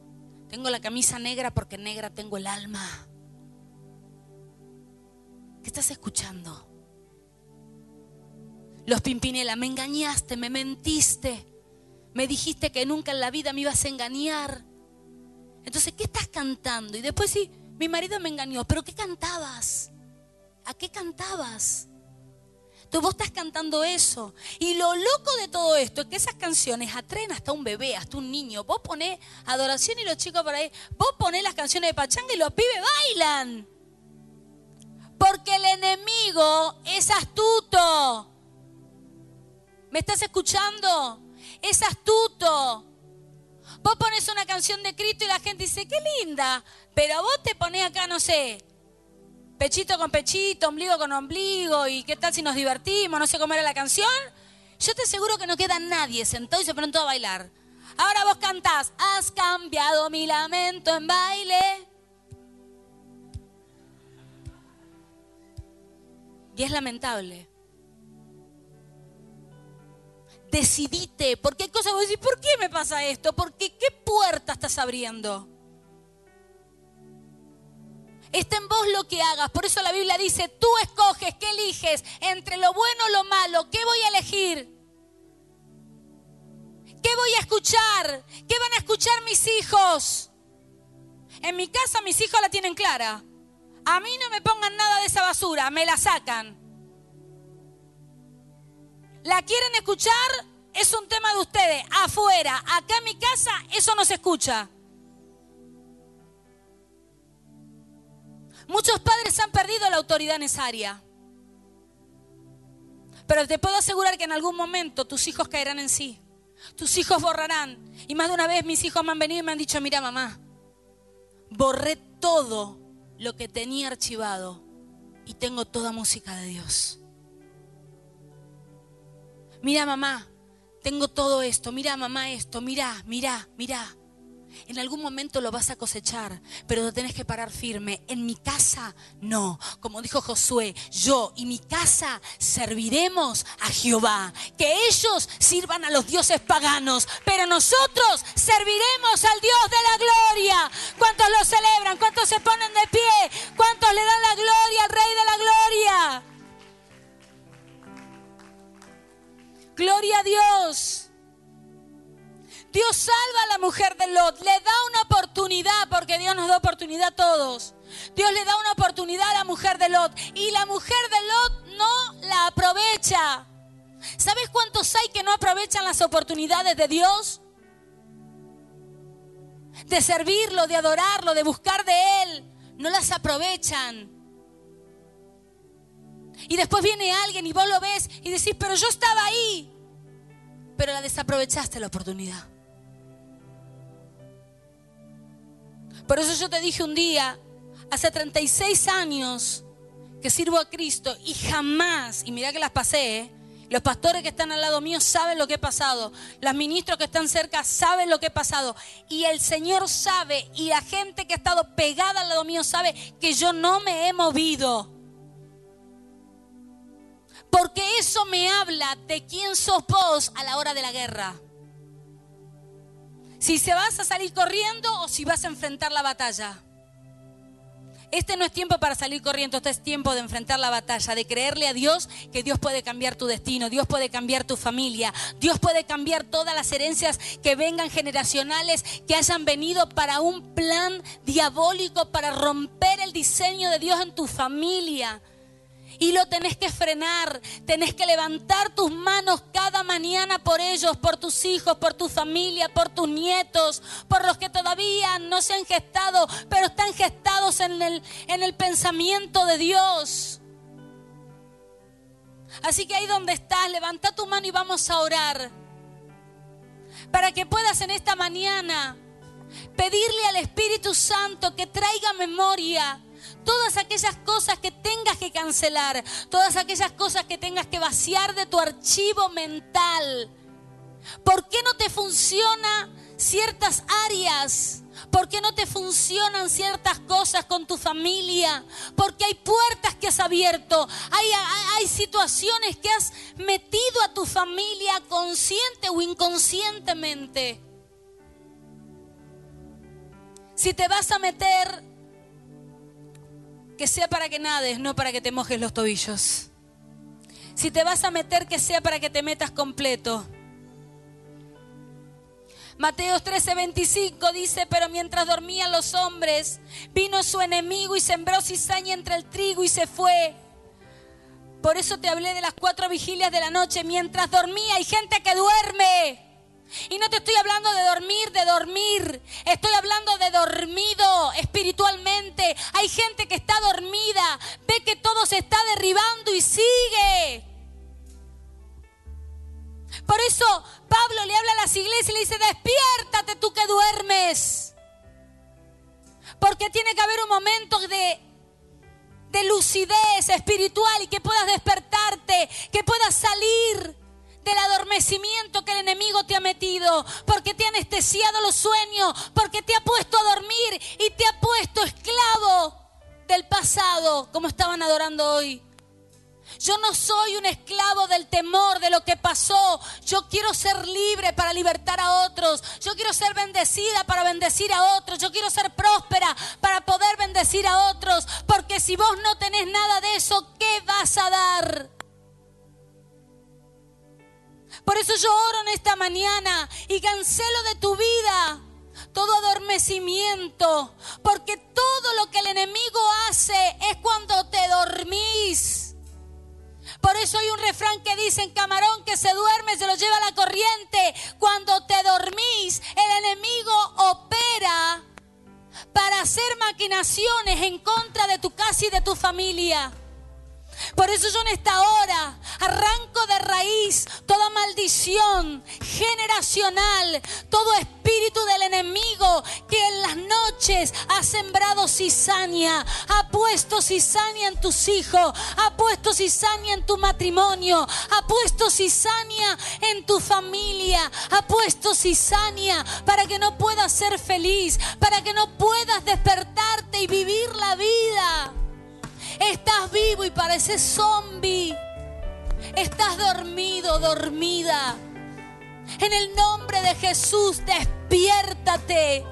Tengo la camisa negra porque negra tengo el alma. ¿Qué estás escuchando? Los Pimpinela, me engañaste, me mentiste, me dijiste que nunca en la vida me ibas a engañar. Entonces, ¿qué estás cantando? Y después sí, mi marido me engañó, pero ¿qué cantabas? ¿A qué cantabas? Vos estás cantando eso. Y lo loco de todo esto es que esas canciones atraen hasta un bebé, hasta un niño. Vos ponés adoración y los chicos por ahí, vos ponés las canciones de Pachanga y los pibes bailan. Porque el enemigo es astuto. ¿Me estás escuchando? Es astuto. Vos pones una canción de Cristo y la gente dice, qué linda. Pero vos te pones acá, no sé, pechito con pechito, ombligo con ombligo, y qué tal si nos divertimos, no sé cómo era la canción. Yo te aseguro que no queda nadie sentado y se todos a bailar. Ahora vos cantás, has cambiado mi lamento en baile. Y es lamentable. decidite, porque hay cosas que vos decís, ¿por qué me pasa esto? Porque qué puerta estás abriendo. Está en vos lo que hagas. Por eso la Biblia dice, tú escoges, ¿qué eliges? Entre lo bueno o lo malo, ¿qué voy a elegir? ¿Qué voy a escuchar? ¿Qué van a escuchar mis hijos? En mi casa mis hijos la tienen clara. A mí no me pongan nada de esa basura, me la sacan. ¿La quieren escuchar? Es un tema de ustedes. Afuera, acá en mi casa, eso no se escucha. Muchos padres han perdido la autoridad en esa área. Pero te puedo asegurar que en algún momento tus hijos caerán en sí. Tus hijos borrarán. Y más de una vez mis hijos me han venido y me han dicho, mira mamá, borré todo lo que tenía archivado y tengo toda música de Dios. Mira mamá, tengo todo esto, mira mamá esto, mira, mira, mira. En algún momento lo vas a cosechar, pero te tenés que parar firme. En mi casa, no. Como dijo Josué, yo y mi casa serviremos a Jehová. Que ellos sirvan a los dioses paganos, pero nosotros serviremos al Dios de la gloria. ¿Cuántos lo celebran? ¿Cuántos se ponen de pie? ¿Cuántos le dan la gloria al Rey de la gloria? Gloria a Dios. Dios salva a la mujer de Lot, le da una oportunidad, porque Dios nos da oportunidad a todos. Dios le da una oportunidad a la mujer de Lot y la mujer de Lot no la aprovecha. ¿Sabes cuántos hay que no aprovechan las oportunidades de Dios? De servirlo, de adorarlo, de buscar de Él. No las aprovechan. Y después viene alguien y vos lo ves y decís, pero yo estaba ahí. Pero la desaprovechaste la oportunidad. Por eso yo te dije un día, hace 36 años que sirvo a Cristo y jamás, y mira que las pasé, ¿eh? los pastores que están al lado mío saben lo que he pasado, los ministros que están cerca saben lo que he pasado, y el Señor sabe, y la gente que ha estado pegada al lado mío sabe que yo no me he movido. Porque eso me habla de quién sos vos a la hora de la guerra. Si se vas a salir corriendo o si vas a enfrentar la batalla. Este no es tiempo para salir corriendo, este es tiempo de enfrentar la batalla, de creerle a Dios que Dios puede cambiar tu destino, Dios puede cambiar tu familia, Dios puede cambiar todas las herencias que vengan generacionales, que hayan venido para un plan diabólico, para romper el diseño de Dios en tu familia. Y lo tenés que frenar, tenés que levantar tus manos cada mañana por ellos, por tus hijos, por tu familia, por tus nietos, por los que todavía no se han gestado, pero están gestados en el, en el pensamiento de Dios. Así que ahí donde estás, levanta tu mano y vamos a orar. Para que puedas en esta mañana pedirle al Espíritu Santo que traiga memoria todas aquellas cosas que tengas que cancelar, todas aquellas cosas que tengas que vaciar de tu archivo mental. ¿Por qué no te funciona ciertas áreas? ¿Por qué no te funcionan ciertas cosas con tu familia? Porque hay puertas que has abierto, hay, hay, situaciones que has metido a tu familia consciente o inconscientemente. Si te vas a meter que sea para que nades, no para que te mojes los tobillos. Si te vas a meter, que sea para que te metas completo. Mateos 13:25 dice, pero mientras dormían los hombres, vino su enemigo y sembró cizaña entre el trigo y se fue. Por eso te hablé de las cuatro vigilias de la noche. Mientras dormía hay gente que duerme. Y no te estoy hablando de dormir, de dormir. Estoy hablando de dormido espiritualmente. Hay gente que está dormida, ve que todo se está derribando y sigue. Por eso Pablo le habla a las iglesias y le dice, despiértate tú que duermes. Porque tiene que haber un momento de, de lucidez espiritual y que puedas despertarte, que puedas salir del adormecimiento que el enemigo te ha metido, porque te ha anestesiado los sueños, porque te ha puesto a dormir y te ha puesto esclavo del pasado, como estaban adorando hoy. Yo no soy un esclavo del temor de lo que pasó. Yo quiero ser libre para libertar a otros. Yo quiero ser bendecida para bendecir a otros. Yo quiero ser próspera para poder bendecir a otros. Porque si vos no tenés nada de eso, ¿qué vas a dar? Por eso yo oro en esta mañana y cancelo de tu vida todo adormecimiento, porque todo lo que el enemigo hace es cuando te dormís. Por eso hay un refrán que dice en camarón que se duerme, se lo lleva la corriente. Cuando te dormís, el enemigo opera para hacer maquinaciones en contra de tu casa y de tu familia. Por eso yo en esta hora arranco de raíz toda maldición generacional, todo espíritu del enemigo que en las noches ha sembrado cizaña, ha puesto cizaña en tus hijos, ha puesto cizaña en tu matrimonio, ha puesto cizaña en tu familia, ha puesto cizaña para que no puedas ser feliz, para que no puedas despertarte y vivir la vida. Estás vivo y pareces zombie. Estás dormido, dormida. En el nombre de Jesús, despiértate.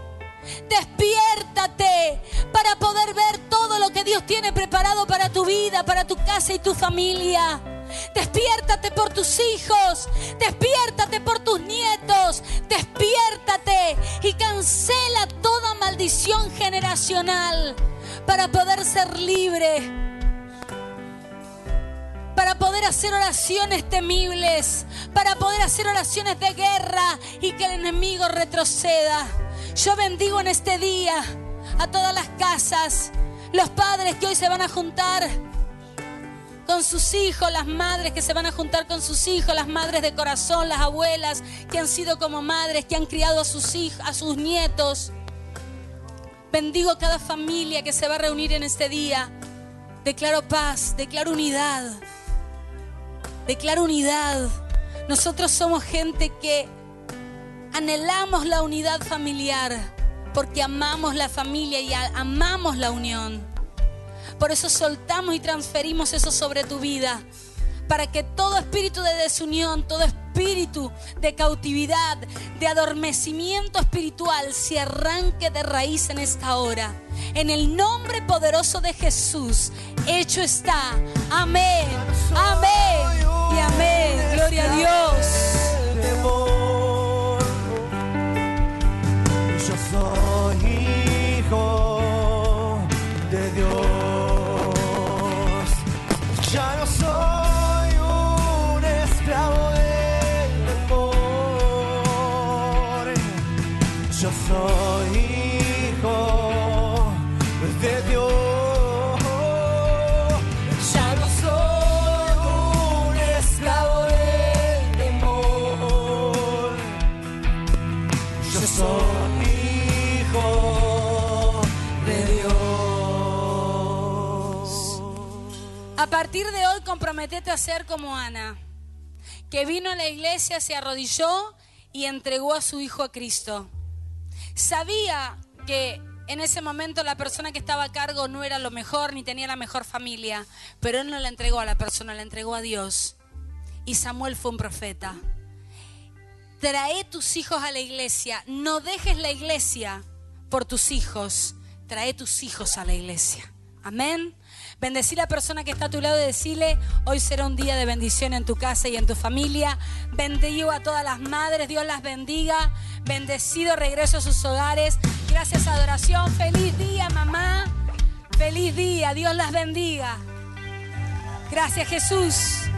Despiértate para poder ver todo lo que Dios tiene preparado para tu vida, para tu casa y tu familia. Despiértate por tus hijos, despiértate por tus nietos, despiértate y cancela toda maldición generacional para poder ser libre, para poder hacer oraciones temibles, para poder hacer oraciones de guerra y que el enemigo retroceda. Yo bendigo en este día a todas las casas, los padres que hoy se van a juntar con sus hijos, las madres que se van a juntar con sus hijos, las madres de corazón, las abuelas que han sido como madres, que han criado a sus hijos, a sus nietos. Bendigo cada familia que se va a reunir en este día. Declaro paz, declaro unidad. Declaro unidad. Nosotros somos gente que anhelamos la unidad familiar porque amamos la familia y amamos la unión. Por eso soltamos y transferimos eso sobre tu vida para que todo espíritu de desunión, todo espíritu de cautividad, de adormecimiento espiritual se arranque de raíz en esta hora. En el nombre poderoso de Jesús, hecho está. Amén, amén y amén. Gloria a Dios. Comprometete a ser como Ana, que vino a la iglesia, se arrodilló y entregó a su hijo a Cristo. Sabía que en ese momento la persona que estaba a cargo no era lo mejor ni tenía la mejor familia, pero él no la entregó a la persona, la entregó a Dios. Y Samuel fue un profeta. Trae tus hijos a la iglesia, no dejes la iglesia por tus hijos, trae tus hijos a la iglesia. Amén. Bendecir a la persona que está a tu lado y decirle, hoy será un día de bendición en tu casa y en tu familia. Bendigo a todas las madres, Dios las bendiga. Bendecido regreso a sus hogares. Gracias adoración. Feliz día, mamá. Feliz día. Dios las bendiga. Gracias, Jesús.